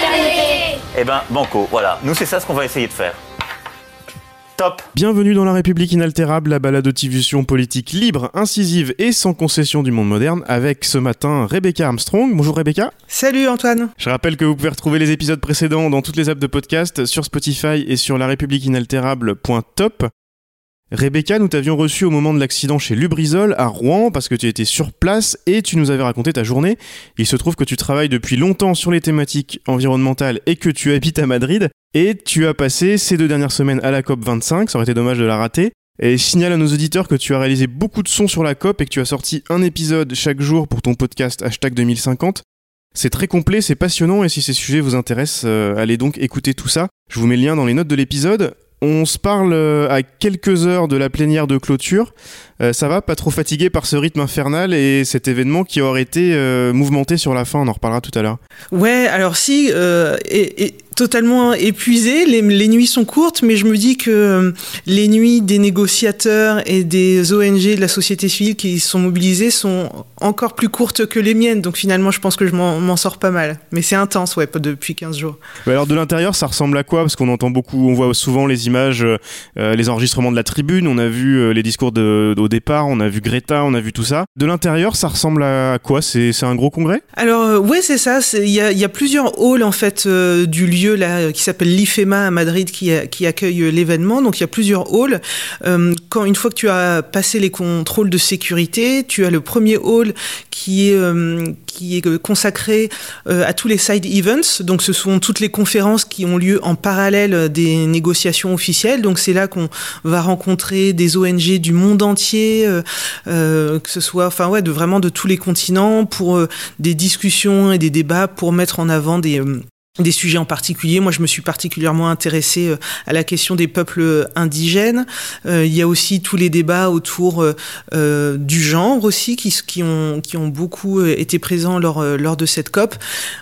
fraternité. Eh ben, banco, voilà. Nous, c'est ça ce qu'on va essayer de faire. Top Bienvenue dans La République inaltérable, la balade de diffusion politique libre, incisive et sans concession du monde moderne, avec ce matin Rebecca Armstrong. Bonjour Rebecca. Salut Antoine. Je rappelle que vous pouvez retrouver les épisodes précédents dans toutes les apps de podcast, sur Spotify et sur larépubliqueinaltérable.top. Rebecca, nous t'avions reçu au moment de l'accident chez Lubrizol à Rouen parce que tu étais sur place et tu nous avais raconté ta journée. Il se trouve que tu travailles depuis longtemps sur les thématiques environnementales et que tu habites à Madrid et tu as passé ces deux dernières semaines à la COP 25, ça aurait été dommage de la rater. Et signale à nos auditeurs que tu as réalisé beaucoup de sons sur la COP et que tu as sorti un épisode chaque jour pour ton podcast hashtag 2050. C'est très complet, c'est passionnant et si ces sujets vous intéressent, euh, allez donc écouter tout ça. Je vous mets le lien dans les notes de l'épisode. On se parle euh, à quelques heures de la plénière de clôture. Euh, ça va, pas trop fatigué par ce rythme infernal et cet événement qui aurait été euh, mouvementé sur la fin, on en reparlera tout à l'heure. Ouais, alors si, euh, et, et totalement épuisé, les, les, nuits sont courtes, mais je me dis que euh, les nuits des négociateurs et des ONG de la société civile qui sont mobilisés sont encore plus courtes que les miennes, donc finalement je pense que je m'en sors pas mal. Mais c'est intense, ouais, depuis 15 jours. Mais alors de l'intérieur, ça ressemble à quoi? Parce qu'on entend beaucoup, on voit souvent les images, euh, les enregistrements de la tribune, on a vu euh, les discours de, au départ, on a vu Greta, on a vu tout ça. De l'intérieur, ça ressemble à quoi? C'est un gros congrès? Alors euh, ouais, c'est ça. Il y a, y a, plusieurs halls en fait euh, du lieu là qui s'appelle l'IFEMA à Madrid qui, accueille l'événement. Donc il y a plusieurs halls. Euh, quand une fois que tu as passé les contrôles de sécurité, tu as le premier hall qui est qui est consacré à tous les side events. Donc ce sont toutes les conférences qui ont lieu en parallèle des négociations officielles. Donc c'est là qu'on va rencontrer des ONG du monde entier, euh, euh, que ce soit, enfin ouais, de vraiment de tous les continents pour euh, des discussions et des débats pour mettre en avant des des sujets en particulier. Moi, je me suis particulièrement intéressée euh, à la question des peuples indigènes. Euh, il y a aussi tous les débats autour euh, du genre aussi qui, ont, beaucoup été présents lors, de cette COP.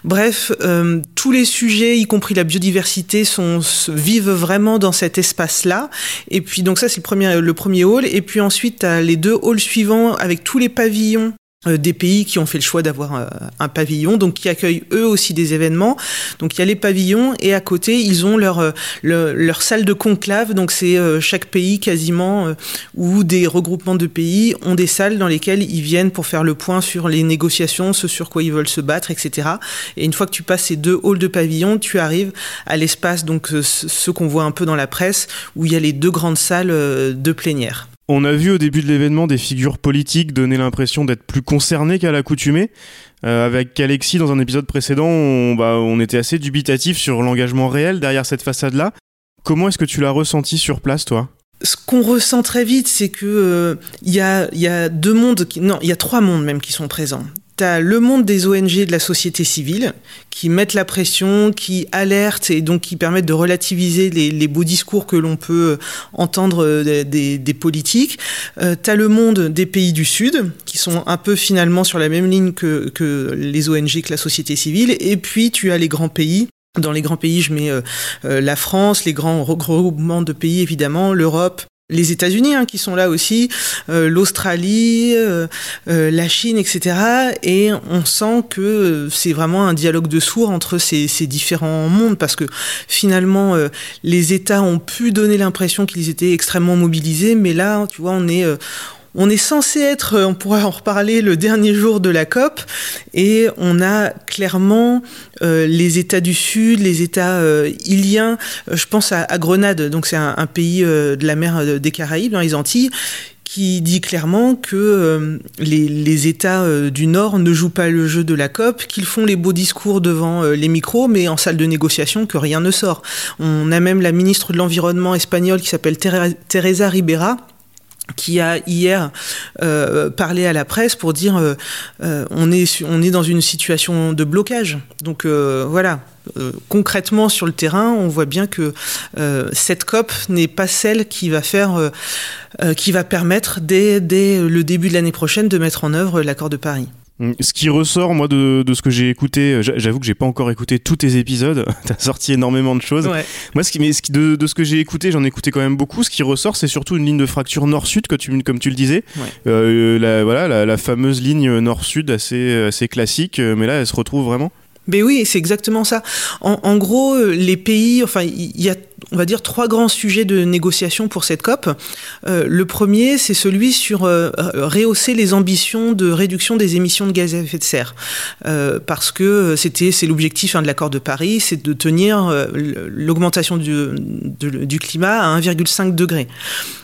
Bref, euh, tous les sujets, y compris la biodiversité, vivent vraiment dans cet espace-là. Et puis, donc ça, c'est le premier, le hall. Et puis ensuite, les deux halls suivants avec tous les pavillons euh, des pays qui ont fait le choix d'avoir euh, un pavillon, donc qui accueillent eux aussi des événements. Donc il y a les pavillons et à côté ils ont leur euh, leur, leur salle de conclave. Donc c'est chaque pays quasiment ou des regroupements de pays ont des salles dans lesquelles ils viennent pour faire le point sur les négociations, ce sur quoi ils veulent se battre, etc. Et une fois que tu passes ces deux halls de pavillons, tu arrives à l'espace donc ce qu'on voit un peu dans la presse où il y a les deux grandes salles de plénière. On a vu au début de l'événement des figures politiques donner l'impression d'être plus concernées qu'à l'accoutumée. Euh, avec Alexis, dans un épisode précédent, on, bah, était assez dubitatif sur l'engagement réel derrière cette façade-là. Comment est-ce que tu l'as ressenti sur place, toi? Ce qu'on ressent très vite, c'est que euh, il y, a, deux mondes, non, il y a trois mondes même qui sont présents. T'as le monde des ONG de la société civile qui mettent la pression, qui alertent et donc qui permettent de relativiser les, beaux discours que l'on peut entendre des, des, politiques. Euh, T'as le monde des pays du Sud qui sont un peu finalement sur la même ligne que, les ONG, que la société civile. Et puis tu as les grands pays dans les grands pays, je mets euh, euh, la France, les grands regroupements de pays évidemment, l'Europe, les États-Unis hein, qui sont là aussi, euh, l'Australie, euh, euh, la Chine, etc. Et on sent que c'est vraiment un dialogue de sourds entre ces, ces différents mondes parce que finalement les États ont pu donner l'impression qu'ils étaient extrêmement mobilisés, mais là, tu vois, on est on est censé être, on pourrait en reparler, le dernier jour de la COP, et on a clairement euh, les États du Sud, les États euh, iliens, je pense à, Grenade, donc c'est un, pays euh, de la mer des Caraïbes, dans les Antilles, qui dit clairement que euh, les, États euh, du Nord ne jouent pas le jeu de la COP, qu'ils font les beaux discours devant euh, les micros, mais en salle de négociation, que rien ne sort. On a même la ministre de l'Environnement espagnole qui s'appelle Teresa Ribera, qui a hier euh, parlé à la presse pour dire euh, euh, on est on est dans une situation de blocage. Donc euh, voilà. Euh, concrètement sur le terrain, on voit bien que cette COP n'est pas celle qui va faire, qui va permettre dès, dès le début de l'année prochaine de mettre en œuvre l'accord de Paris. Mm. Ce qui ressort, moi, de, de ce que j'ai écouté, euh, j'a- j'avoue que j'ai pas encore écouté tous tes épisodes. T'as sorti énormément de choses. Ouais. Moi, ce qui, mais ce qui- de, de ce que j'ai écouté, j'en ai écouté quand même beaucoup. Ce qui ressort, c'est surtout une ligne de fracture nord-sud, que tu, comme tu le disais. Ouais. Euh, la, voilà, la, la fameuse ligne nord-sud assez, assez classique, euh, mais là, elle se retrouve vraiment. Mais oui, c'est exactement ça. En, en gros, les pays, enfin, il y a, on va dire, trois grands sujets de négociation pour cette COP. Euh, le premier, c'est celui sur euh, rehausser les ambitions de réduction des émissions de gaz à effet de serre, Euh, parce que c'est l'objectif hein, de l'accord de Paris, c'est de tenir euh, l'augmentation du, climat à 1,5 degré.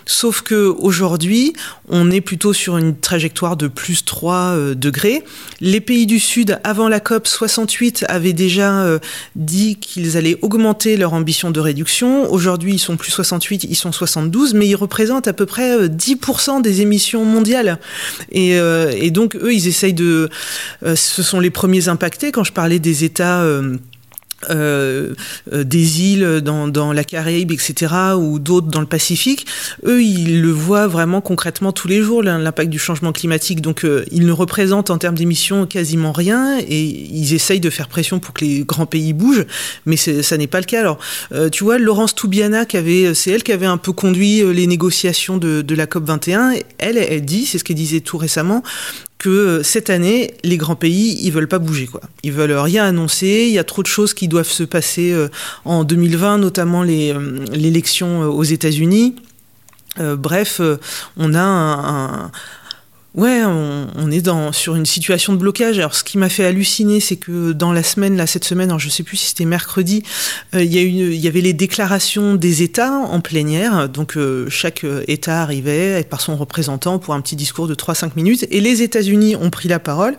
Sauf que aujourd'hui, on est plutôt sur une trajectoire de plus 3 euh, degrés. Les pays du Sud, avant la COP 68, avaient déjà euh, dit qu'ils allaient augmenter leur ambition de réduction. Aujourd'hui, ils sont plus 68, ils sont 72, mais ils représentent à peu près euh, 10% des émissions mondiales. Et, euh, et donc, eux, ils essayent de... euh, ce sont les premiers impactés. Quand je parlais des États... euh, euh, euh, des îles dans, la Caraïbe, etc., ou d'autres dans le Pacifique, eux, ils le voient vraiment concrètement tous les jours, l'im- l'impact du changement climatique. Donc, euh, ils ne représentent en termes d'émissions quasiment rien, et ils essayent de faire pression pour que les grands pays bougent, mais ça n'est pas le cas. Alors, tu vois, Laurence Toubiana, qui avait, c'est elle qui avait un peu conduit les négociations de, de la COP 21, elle, elle dit, c'est ce qu'elle disait tout récemment, euh, cette année, les grands pays, ils veulent pas bouger, quoi. Ils veulent rien annoncer. Il y a trop de choses qui doivent se passer euh, en 2020, notamment euh, l'élection aux États-Unis. Bref, on a un- Ouais, on, est dans, sur une situation de blocage. Alors, ce qui m'a fait halluciner, c'est que dans la semaine, là, cette semaine, alors je sais plus si c'était mercredi, euh, il y, avait les déclarations des États en plénière. Donc, euh, chaque euh, État arrivait par son représentant pour un petit discours de 3-5 minutes. Et les États-Unis ont pris la parole.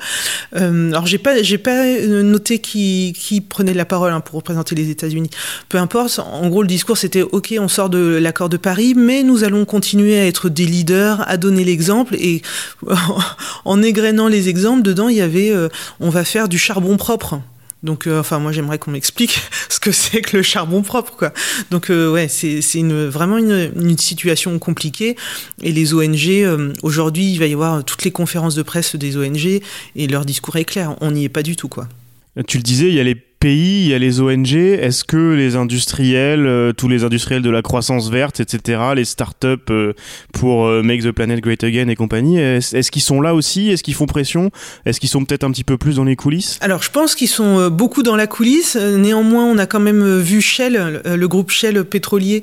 Alors, j'ai pas, pas noté qui, qui prenait la parole hein, pour représenter les États-Unis. Peu importe. En gros, le discours, c'était OK, on sort de l'accord de Paris, mais nous allons continuer à être des leaders, à donner l'exemple. Et en égrenant les exemples, dedans, il y avait euh, on va faire du charbon propre. Donc, euh, enfin, moi, j'aimerais qu'on m'explique ce que c'est que le charbon propre, quoi. Donc, euh, ouais, c'est c'est une, vraiment une, une situation compliquée. Et les ONG, euh, aujourd'hui, il va y avoir toutes les conférences de presse des ONG et leur discours est clair. On n'y est pas du tout, quoi. Tu le disais, il y a les il y a les ONG. Est-ce que les industriels, euh, tous les industriels de la croissance verte, etc., les startups euh, pour euh, Make the Planet Great Again et compagnie, est-ce qu'ils sont là aussi? Est-ce qu'ils font pression? Est-ce qu'ils sont peut-être un petit peu plus dans les coulisses? Alors, je pense qu'ils sont euh, beaucoup dans la coulisse. Néanmoins, on a quand même vu Shell, le groupe Shell pétrolier,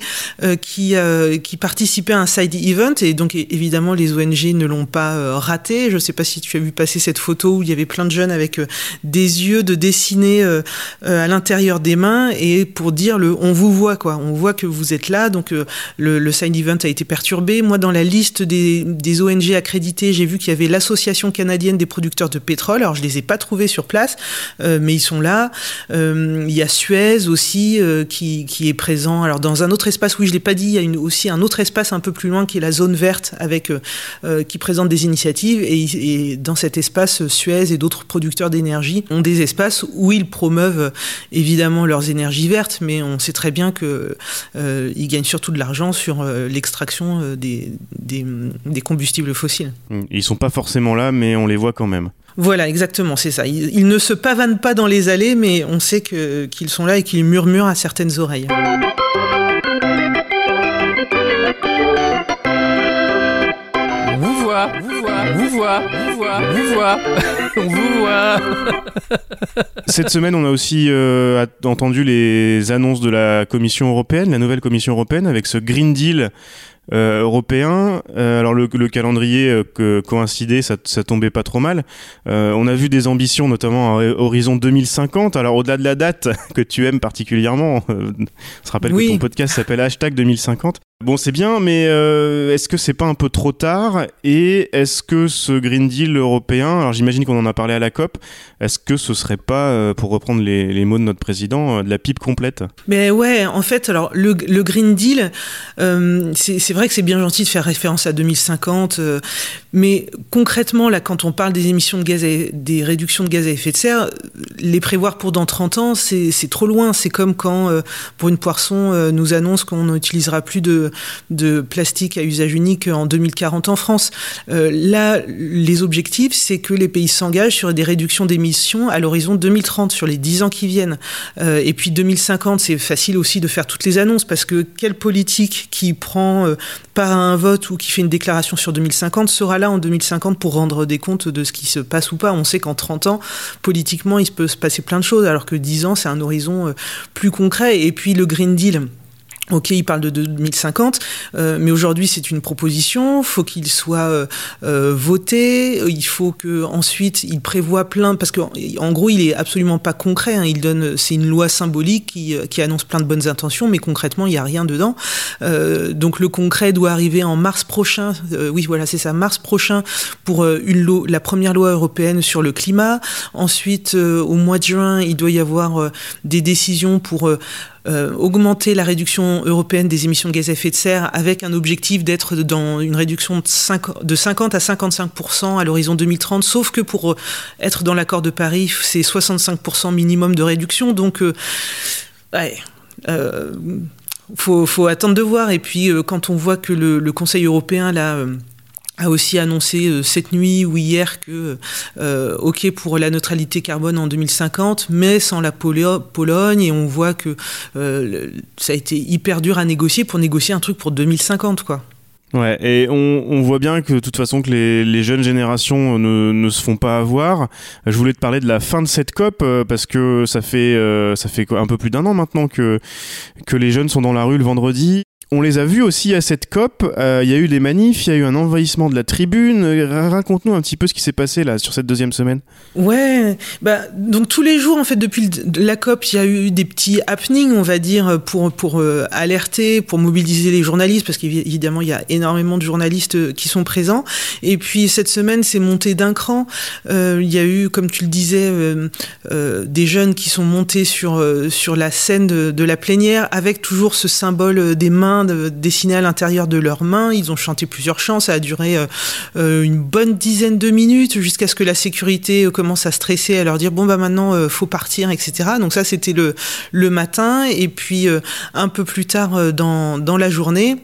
qui, qui participait à un side event. Et donc, évidemment, les ONG ne l'ont pas raté. Je ne sais pas si tu as vu passer cette photo où il y avait plein de jeunes avec des yeux de dessinés euh, à l'intérieur des mains et pour dire le on vous voit, quoi. On voit que vous êtes là. Donc, euh, le, le side event a été perturbé. Moi, dans la liste des, des ONG accréditées, j'ai vu qu'il y avait l'Association canadienne des producteurs de pétrole. Alors, je les ai pas trouvés sur place, euh, mais ils sont là. Euh, il y a Suez aussi euh, qui, qui est présent. Alors, dans un autre espace, oui, je l'ai pas dit, il y a une, aussi un autre espace un peu plus loin qui est la zone verte avec euh, euh, qui présente des initiatives. Et, et dans cet espace, Suez et d'autres producteurs d'énergie ont des espaces où ils promeuvent euh, évidemment leurs énergies vertes, mais on sait très bien que euh, ils gagnent surtout de l'argent sur euh, l'extraction des, des, des combustibles fossiles. Ils sont pas forcément là, mais on les voit quand même. Voilà, exactement, c'est ça. Ils, ils ne se pavanent pas dans les allées, mais on sait qu'ils sont là et qu'ils murmurent à certaines oreilles. On vous voit, vous voit, vous voit, voit, vous voit, on vous voit. Cette semaine, on a aussi euh, entendu les annonces de la Commission européenne, la nouvelle Commission européenne, avec ce Green Deal euh, européen. Euh, alors le, le calendrier euh, que coïncidait, ça, ça tombait pas trop mal. Euh, on a vu des ambitions, notamment à horizon 2050. Alors au-delà de la date que tu aimes particulièrement, euh, on se rappelle Oui. que ton podcast s'appelle hashtag 2050. Bon, c'est bien, mais euh, est-ce que c'est pas un peu trop tard? Et est-ce que ce Green Deal européen, alors j'imagine qu'on en a parlé à la COP, est-ce que ce serait pas, euh, pour reprendre les, mots de notre président, euh, de la pipe complète? Mais ouais, en fait, alors le, Green Deal, c'est vrai que c'est bien gentil de faire référence à 2050, euh, mais concrètement, là, quand on parle des émissions de gaz, à, des réductions de gaz à effet de serre, les prévoir pour dans 30 ans, c'est trop loin. C'est comme quand, pour une poisson, nous annonce qu'on n'utilisera plus de, de plastique à usage unique en 2040 en France. Euh, là, les objectifs, c'est que les pays s'engagent sur des réductions d'émissions à l'horizon 2030, sur les 10 ans qui viennent. Euh, et puis 2050, c'est facile aussi de faire toutes les annonces, parce que quelle politique qui prend euh, part à un vote ou qui fait une déclaration sur 2050 sera là en 2050 pour rendre des comptes de ce qui se passe ou pas. On sait qu'en 30 ans, politiquement, il peut se passer plein de choses, alors que 10 ans, c'est un horizon plus concret. Et puis le Green Deal. Ok, il parle de 2050, euh, mais aujourd'hui c'est une proposition. Faut qu'il soit euh, euh, voté. Il faut que ensuite il prévoit plein, parce que en gros il est absolument pas concret. hein. Il donne, c'est une loi symbolique qui, euh, qui annonce plein de bonnes intentions, mais concrètement il y a rien dedans. Euh, donc le concret doit arriver en mars prochain. Oui, voilà, c'est ça, mars prochain pour une loi, la première loi européenne sur le climat. Ensuite, au mois de juin, il doit y avoir des décisions pour euh, augmenter la réduction européenne des émissions de gaz à effet de serre avec un objectif d'être dans une réduction de, 5 de 50 à 55% à l'horizon 2030, sauf que pour euh, être dans l'accord de Paris, c'est 65% minimum de réduction. Donc, euh, ouais, faut, attendre de voir. Et puis, quand on voit que le, le Conseil européen, là, a aussi annoncé euh, cette nuit ou hier que euh, ok pour la neutralité carbone en 2050 mais sans la Polo- Pologne et on voit que euh, ça a été hyper dur à négocier pour négocier un truc pour 2050 quoi. Ouais, et on, voit bien que de toute façon que les, les jeunes générations ne, ne se font pas avoir. Je voulais te parler de la fin de cette COP parce que ça fait ça fait un peu plus d'un an maintenant que que les jeunes sont dans la rue le vendredi. On les a vus aussi à cette COP. Euh, Il y a eu des manifs, il y a eu un envahissement de la tribune. Euh, Raconte-nous un petit peu ce qui s'est passé là sur cette deuxième semaine. Ouais, bah donc tous les jours en fait depuis la COP, il y a eu des petits happenings, on va dire, pour pour euh, alerter, pour mobiliser les journalistes parce qu'évidemment il y a énormément de journalistes euh, qui sont présents. Et puis cette semaine, c'est monté d'un cran. Euh, il y a eu, comme tu le disais, euh, euh, des jeunes qui sont montés sur euh, sur la scène de, la plénière avec toujours ce symbole euh, des mains dessiné à l'intérieur de leurs mains. Ils ont chanté plusieurs chants, ça a duré euh, euh, une bonne dizaine de minutes jusqu'à ce que la sécurité euh, commence à stresser, à leur dire bon bah maintenant euh, faut partir, etc. Donc ça c'était le le matin et puis un peu plus tard dans dans la journée.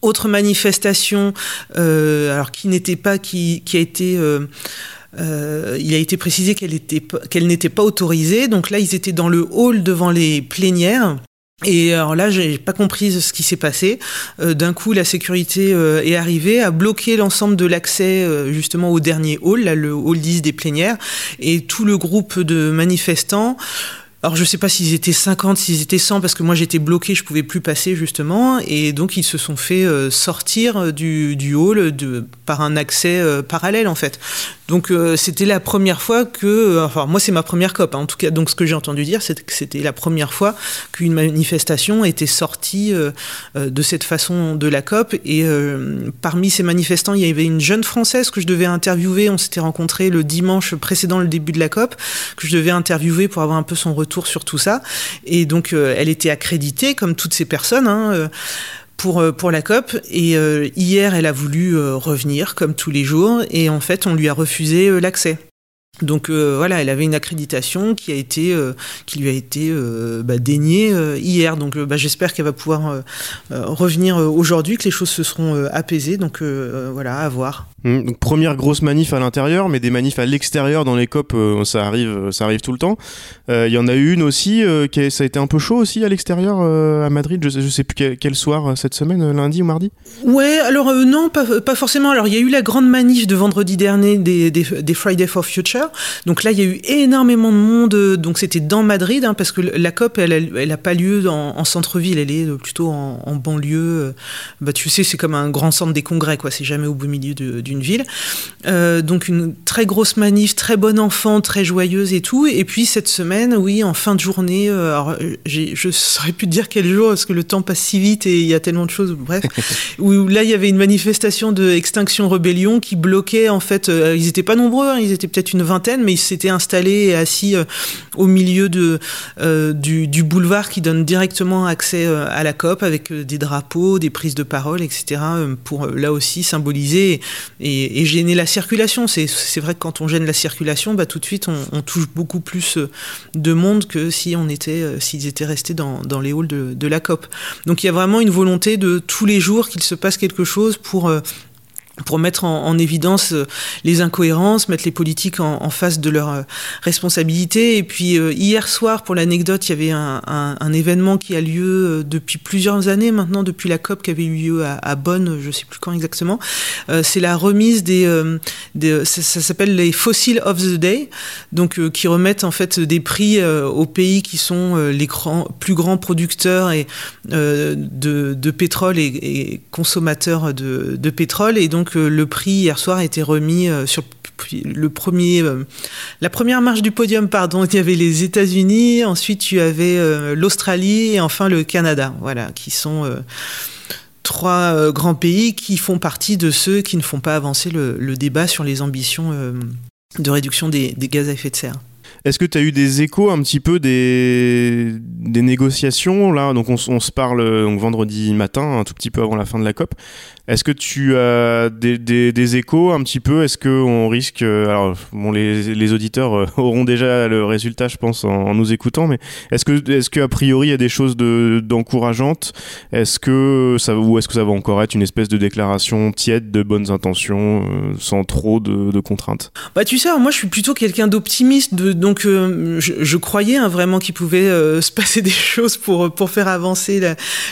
Autre manifestation, alors qui n'était pas, qui, qui a été, il a été précisé qu'elle n'était pas autorisée. Donc là, ils étaient dans le hall devant les plénières. Et alors là, j'ai pas compris ce qui s'est passé. Euh, D'un coup, la sécurité euh, est arrivée, a bloqué l'ensemble de l'accès euh, justement au dernier hall, là, le hall 10 des plénières, et tout le groupe de manifestants. Alors je sais pas s'ils étaient 50, s'ils étaient 100, parce que moi j'étais bloqué, je pouvais plus passer justement, et donc ils se sont fait euh, sortir du, du hall par un accès euh, parallèle en fait. Donc euh, c'était la première fois que, euh, enfin moi c'est ma première COP, hein, en tout cas, donc ce que j'ai entendu dire c'est que c'était la première fois qu'une manifestation était sortie euh, euh, de cette façon de la COP, et euh, parmi ces manifestants il y avait une jeune française que je devais interviewer, on s'était rencontrés le dimanche précédent le début de la COP, que je devais interviewer pour avoir un peu son retour sur tout ça. Et donc, euh, elle était accréditée, comme toutes ces personnes, hein, euh, pour, euh, pour la COP. Et hier, elle a voulu revenir, comme tous les jours. Et en fait, on lui a refusé l'accès. Donc voilà, elle avait une accréditation qui a été, qui lui a été bah, déniée hier. Donc bah, j'espère qu'elle va pouvoir revenir aujourd'hui, que les choses se seront apaisées. Donc voilà, à voir. Hum, donc première grosse manif à l'intérieur, mais des manifs à l'extérieur dans les COP, euh, ça arrive, euh, ça arrive tout le temps. Euh, Il y en a eu une aussi, qui a- ça a été un peu chaud aussi à l'extérieur à Madrid. Je, je sais plus quel, soir cette semaine, lundi ou mardi? Ouais, alors non, pas, forcément. Alors il y a eu la grande manif de vendredi dernier des, des, Friday for Future. Donc là, il y a eu énormément de monde. Donc c'était dans Madrid, hein, parce que la COP, elle, elle, elle a pas lieu en, en centre-ville, elle est plutôt en, banlieue. Bah tu sais, c'est comme un grand centre des congrès, quoi. C'est jamais au beau milieu du d'une ville. Euh, donc une très grosse manif, très bon enfant, très joyeuse et tout. Et puis cette semaine, oui, en fin de journée, euh, alors, je saurais plus te dire quel jour parce que le temps passe si vite et il y a tellement de choses. Bref, où là il y avait une manifestation de Extinction Rebellion qui bloquait en fait. ils étaient pas nombreux, hein, ils étaient peut-être une vingtaine, mais ils s'étaient installés et assis au milieu de du, du, boulevard qui donne directement accès à la COP avec des drapeaux, des prises de parole, etc. pour là aussi symboliser et, gêner la circulation. C'est vrai que quand on gêne la circulation, bah, tout de suite, on, touche beaucoup plus euh, de monde que si on était, euh, s'ils étaient restés dans, les halls de, de, la COP. Donc il y a vraiment une volonté de tous les jours qu'il se passe quelque chose pour euh, pour mettre en, évidence euh, les incohérences, mettre les politiques en, face de leurs euh, responsabilités. Et puis euh, hier soir, pour l'anecdote, il y avait un, événement qui a lieu depuis plusieurs années maintenant, depuis la COP qui avait eu lieu à, Bonn, je ne sais plus quand exactement. c'est la remise des, ça, s'appelle les Fossiles of the Day, donc qui remettent en fait des prix aux pays qui sont les plus grands producteurs et de, pétrole et, consommateurs de, de pétrole. Et donc le prix hier soir a été remis euh, sur le premier, euh, la première marche du podium, pardon, il y avait les États-Unis, ensuite tu avais euh, l'Australie et enfin le Canada, voilà, qui sont trois grands pays qui font partie de ceux qui ne font pas avancer le, débat sur les ambitions de réduction des, gaz à effet de serre. Est-ce que tu as eu des échos un petit peu des, négociations là? Donc on, se parle donc vendredi matin, un tout petit peu avant la fin de la COP. Est-ce que tu as des, échos un petit peu? Est-ce qu'on risque euh, Alors, bon, les, les auditeurs euh, auront déjà le résultat, je pense, en, nous écoutant, mais est-ce que, est-ce qu'a priori, il y a des choses de, d'encourageantes? Est-ce que ça, ou est-ce que ça va encore être une espèce de déclaration tiède de bonnes intentions, euh, sans trop de, de, contraintes? Bah, tu sais, moi, je suis plutôt quelqu'un d'optimiste, donc je, je, croyais hein, vraiment qu'il pouvait se passer des choses pour, pour faire avancer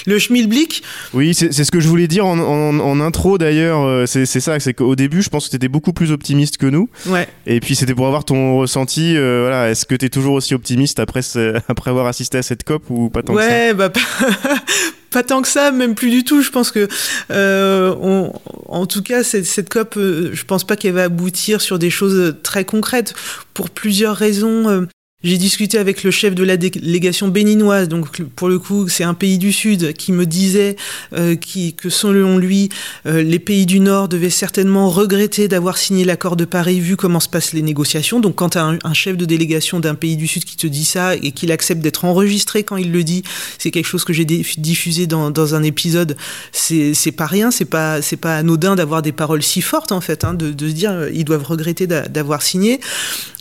le schmilblick. Oui, c'est, ce que je voulais dire en, en en intro d'ailleurs, euh, c'est ça, c'est qu'au début, je pense que tu étais beaucoup plus optimiste que nous. Ouais. Et puis c'était pour avoir ton ressenti. Euh, voilà, est-ce que tu es toujours aussi optimiste après, après avoir assisté à cette COP ou pas tant que ça? Ouais, bah pas, tant que ça, même plus du tout. Je pense que, euh, en tout cas, cette, cette COP, je pense pas qu'elle va aboutir sur des choses très concrètes pour plusieurs raisons. J'ai discuté avec le chef de la délégation béninoise, donc pour le coup c'est un pays du Sud, qui me disait euh, qui, que selon lui, euh, les pays du Nord devaient certainement regretter d'avoir signé l'accord de Paris vu comment se passent les négociations. Donc quand tu as un, chef de délégation d'un pays du Sud qui te dit ça et qu'il accepte d'être enregistré quand il le dit, c'est quelque chose que j'ai diffusé dans, dans, un épisode, c'est pas rien, c'est pas, pas anodin d'avoir des paroles si fortes en fait, hein, de, de, se dire euh, ils doivent regretter d'avoir signé.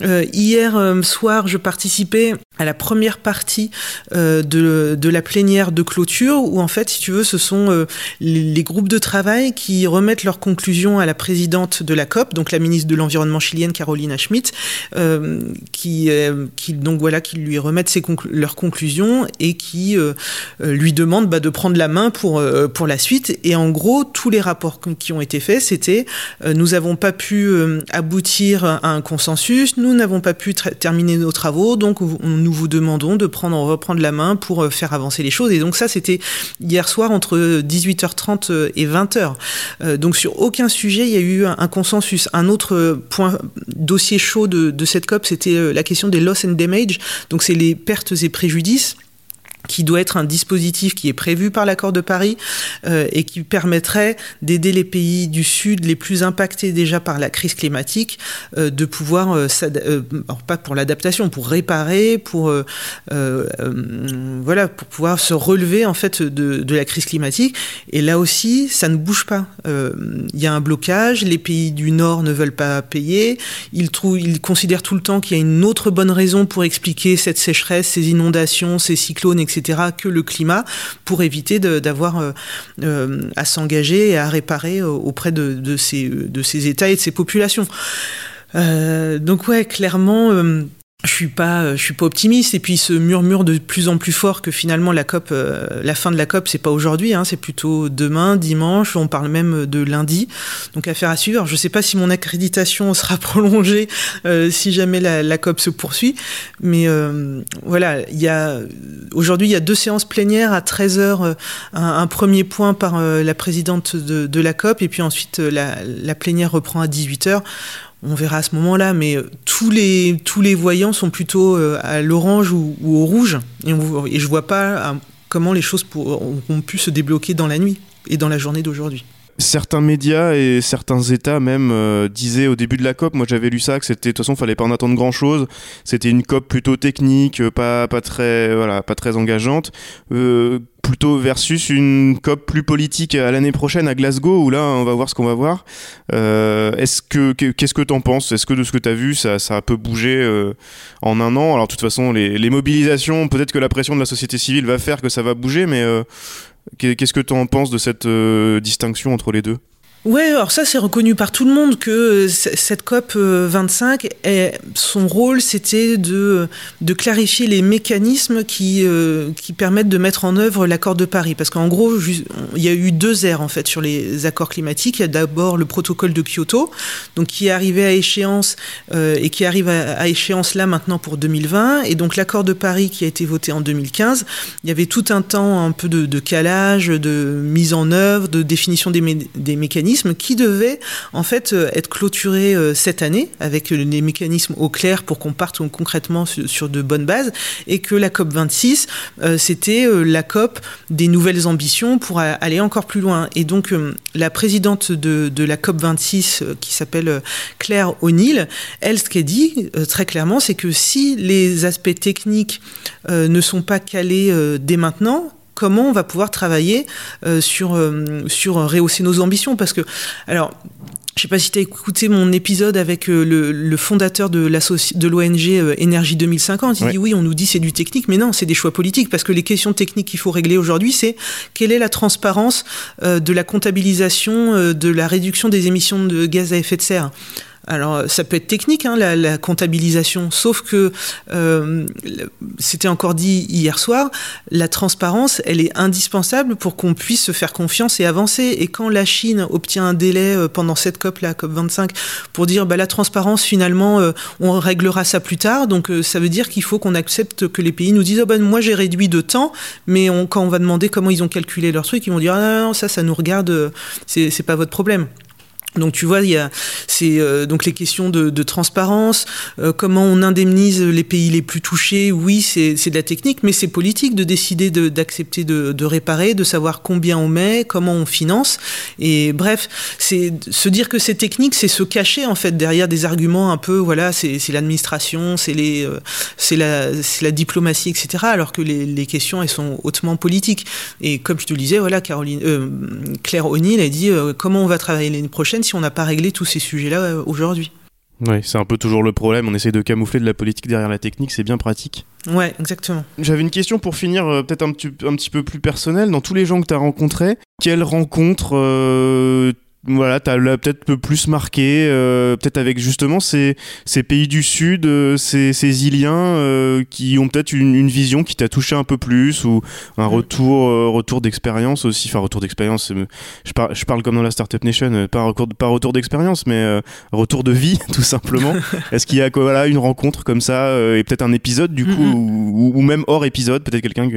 Euh, hier soir, je participer à la première partie euh, de, de, la plénière de clôture où en fait, si tu veux, ce sont euh, les, groupes de travail qui remettent leurs conclusions à la présidente de la COP, donc la ministre de l'environnement chilienne Carolina Schmidt, euh, qui, qui donc voilà, qui lui remettent leurs conclusions et qui lui demandent bah, de prendre la main pour pour la suite. Et en gros, tous les rapports qui ont été faits, c'était nous n'avons pas pu aboutir à un consensus, nous n'avons pas pu terminer nos travaux donc nous vous demandons de prendre, reprendre la main pour euh, faire avancer les choses. Et donc ça, c'était hier soir entre 18h30 euh, et 20h. Euh, donc sur aucun sujet, il y a eu un, consensus. Un autre point, dossier chaud de, de cette COP, c'était la question des loss and damage. Donc c'est les pertes et préjudices qui doit être un dispositif qui est prévu par l'accord de Paris euh, et qui permettrait d'aider les pays du Sud les plus impactés déjà par la crise climatique euh, de pouvoir, euh, euh pas pour l'adaptation, pour réparer, pour euh, euh, voilà, pour pouvoir se relever en fait de, de, la crise climatique. Et là aussi, ça ne bouge pas. Il y a un blocage. Les pays du Nord ne veulent pas payer. Ils trouvent, ils considèrent tout le temps qu'il y a une autre bonne raison pour expliquer cette sécheresse, ces inondations, ces cyclones, etc que le climat, pour éviter d'avoir euh, euh, à s'engager et à réparer euh, auprès de, de ces États et de ces populations. donc ouais, clairement, je suis pas je suis pas optimiste. Et puis ce murmure de plus en plus fort que finalement la COP la fin de la COP c'est pas aujourd'hui hein, c'est plutôt demain dimanche. On parle même de lundi. Donc affaire à suivre. Je sais pas si mon accréditation sera prolongée si jamais la, COP se poursuit. Mais voilà il y a aujourd'hui il y a deux séances plénières à 13h un, premier point par la présidente de, de, la COP. Et puis ensuite la, la plénière reprend à 18h on verra à ce moment-là, mais euh, tous les, voyants sont plutôt euh, à l'orange ou, au rouge, et, on, et je vois pas euh, comment les choses ont pu se débloquer dans la nuit et dans la journée d'aujourd'hui. Certains médias et certains États même euh, disaient au début de la COP, moi j'avais lu ça, que c'était de toute façon fallait pas en attendre grand chose. C'était une COP plutôt technique, pas pas très voilà, pas très engageante. Euh, plutôt versus une COP plus politique à l'année prochaine à Glasgow où là on va voir ce qu'on va voir. Euh, est-ce que qu'est-ce que t'en penses? Est-ce que de ce que t'as vu ça, ça a peu bougé euh, en un an? Alors de toute façon les, mobilisations, peut-être que la pression de la société civile va faire que ça va bouger, mais euh, Qu'est-ce que tu en penses de cette euh, distinction entre les deux? Ouais, alors ça c'est reconnu par tout le monde que euh, cette COP 25, est, son rôle c'était de, de clarifier les mécanismes qui, euh, permettent de mettre en œuvre l'accord de Paris. Parce qu'en gros, il y a eu deux ères en fait sur les accords climatiques. Il y a d'abord le protocole de Kyoto, donc qui est arrivé à échéance euh, et qui arrive à, échéance là maintenant pour 2020. Et donc l'accord de Paris qui a été voté en 2015, il y avait tout un temps un peu de, calage, de mise en œuvre, de définition des mécanismes qui devait en fait euh, être clôturé euh, cette année avec les mécanismes au clair pour qu'on parte concrètement sur de bonnes bases et que la COP 26 euh, c'était la COP des nouvelles ambitions pour aller encore plus loin. Et donc la présidente de, de la COP 26 qui s'appelle Claire O'Neill elle ce qu'elle dit très clairement c'est que si les aspects techniques ne sont pas calés dès maintenant comment on va pouvoir travailler euh, sur, euh, sur rehausser nos ambitions. Parce que, alors, je sais pas si tu as écouté mon épisode avec euh, le, le, fondateur de l'ONG euh, Énergie 2050. Il ouais. dit oui, on nous dit c'est du technique, mais non, c'est des choix politiques parce que les questions techniques qu'il faut régler aujourd'hui, c'est quelle est la transparence euh, de la comptabilisation euh, de la réduction des émissions de gaz à effet de serre. Alors, ça peut être technique, hein, la, comptabilisation, sauf que euh, c'était encore dit hier soir, la transparence, elle est indispensable pour qu'on puisse se faire confiance et avancer. Et quand la Chine obtient un délai euh, pendant cette COP, la COP 25, pour dire bah, la transparence, finalement, euh, on réglera ça plus tard, donc euh, ça veut dire qu'il faut qu'on accepte que les pays nous disent oh, ben, moi j'ai réduit de temps, mais quand on va demander comment ils ont calculé leur truc, ils vont dire ah, non, non, ça, ça nous regarde, c'est pas votre problème. Donc tu vois, il y a c'est euh, donc les questions de, de transparence, euh, comment on indemnise les pays les plus touchés. Oui, c'est de la technique, mais c'est politique de décider d'accepter de, de, de, réparer, de savoir combien on met, comment on finance. Et bref, c'est se dire que c'est technique, c'est se cacher en fait derrière des arguments un peu voilà, c'est l'administration, c'est les euh, c'est la c'est la diplomatie, etc. Alors que les, les questions elles sont hautement politiques. Et comme je te le disais, voilà, Caroline euh, Claire O'Neill a dit euh, comment on va travailler l'année prochaine si on n'a pas réglé tous ces sujets-là euh, aujourd'hui. Oui, c'est un peu toujours le problème. On essaye de camoufler de la politique derrière la technique, c'est bien pratique. Ouais, exactement. J'avais une question pour finir, euh, peut-être un, un, petit peu plus personnelle. Dans tous les gens que tu as rencontrés, quelle rencontre euh, voilà, t'as peut-être peu plus marqué, euh, peut-être avec justement ces, ces pays du Sud, euh, ces, ces Iliens euh, qui ont peut-être une, une, vision qui t'a touché un peu plus ou un retour, euh, retour d'expérience aussi. Enfin, retour d'expérience, je, par, je parle comme dans la Startup Nation, pas, pas retour d'expérience, mais retour de vie, tout simplement. Est-ce qu'il y a quoi, voilà, une rencontre comme ça et peut-être un épisode du coup, mm -hmm. ou, ou, même hors épisode, peut-être quelqu'un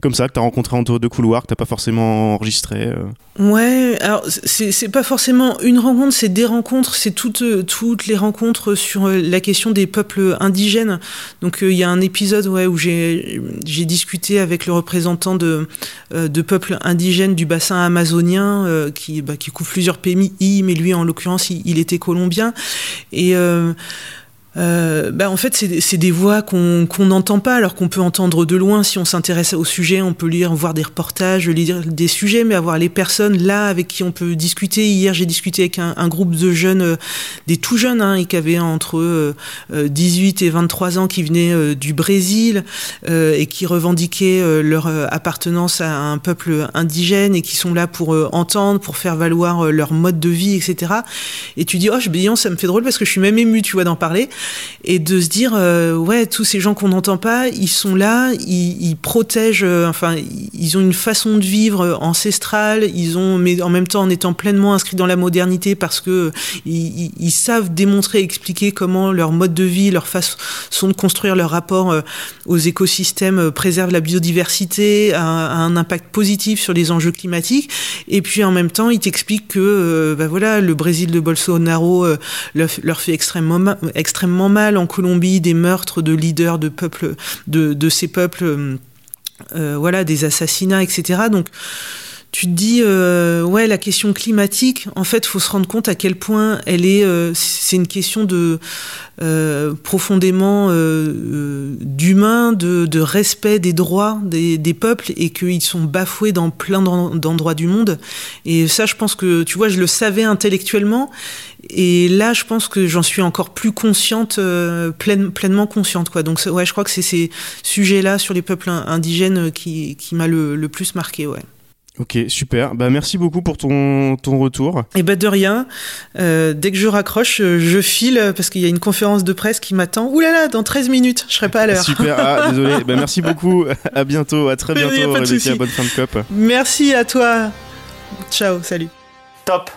comme ça que t'as rencontré entre deux couloirs, que t'as pas forcément enregistré Ouais, alors c'est pas forcément une rencontre, c'est des rencontres, c'est toutes, toutes les rencontres sur la question des peuples indigènes. Donc il euh, y a un épisode où j'ai discuté avec le représentant de, euh, peuples indigènes du bassin amazonien euh, qui, bah, qui couvre plusieurs pays, mais lui en l'occurrence il, il, était colombien. Euh, euh, bah en fait, c'est des voix qu'on qu n'entend pas, alors qu'on peut entendre de loin. Si on s'intéresse au sujet, on peut lire, voir des reportages, lire des sujets, mais avoir les personnes là avec qui on peut discuter. Hier, j'ai discuté avec un, un, groupe de jeunes, euh, des tout jeunes, hein, et qui avaient entre euh, 18 et 23 ans, qui venaient euh, du Brésil euh, et qui revendiquaient euh, leur appartenance à un peuple indigène et qui sont là pour entendre, pour faire valoir leur mode de vie, etc. Et tu dis, oh, je ça me fait drôle parce que je suis même ému, tu vois, d'en parler et de se dire euh, ouais tous ces gens qu'on n'entend pas ils sont là ils, protègent euh, enfin ils ont une façon de vivre ancestrale ils ont mais en même temps en étant pleinement inscrits dans la modernité parce que ils, ils savent démontrer expliquer comment leur mode de vie leur façon de construire leur rapport euh, aux écosystèmes euh, préserve la biodiversité a, un impact positif sur les enjeux climatiques. Et puis en même temps ils t'expliquent que euh, bah voilà le Brésil de Bolsonaro euh, leur, leur fait extrêmement ma mal en Colombie des meurtres de leaders de peuples de, de ces peuples euh, voilà des assassinats etc donc tu te dis euh, ouais la question climatique en fait faut se rendre compte à quel point elle est euh, c'est une question de euh, profondément euh, d'humain de, de respect des droits des, des peuples et qu'ils sont bafoués dans plein d'endroits du monde. Et ça je pense que tu vois je le savais intellectuellement et là je pense que j'en suis encore plus consciente euh, pleine, pleinement consciente quoi. Donc ouais je crois que c'est ces sujets là sur les peuples indigènes qui, qui m'a le, le plus marqué ouais Ok, super. Bah merci beaucoup pour ton, ton retour. Et bah de rien. Euh, dès que je raccroche, je file parce qu'il y a une conférence de presse qui m'attend. Ouh là là, dans 13 minutes, je serai pas à l'heure. Super, ah, désolé. bah merci beaucoup. À bientôt, à très bientôt, Rebecca. Bonne fin de COP. Merci à toi. Ciao, salut. Top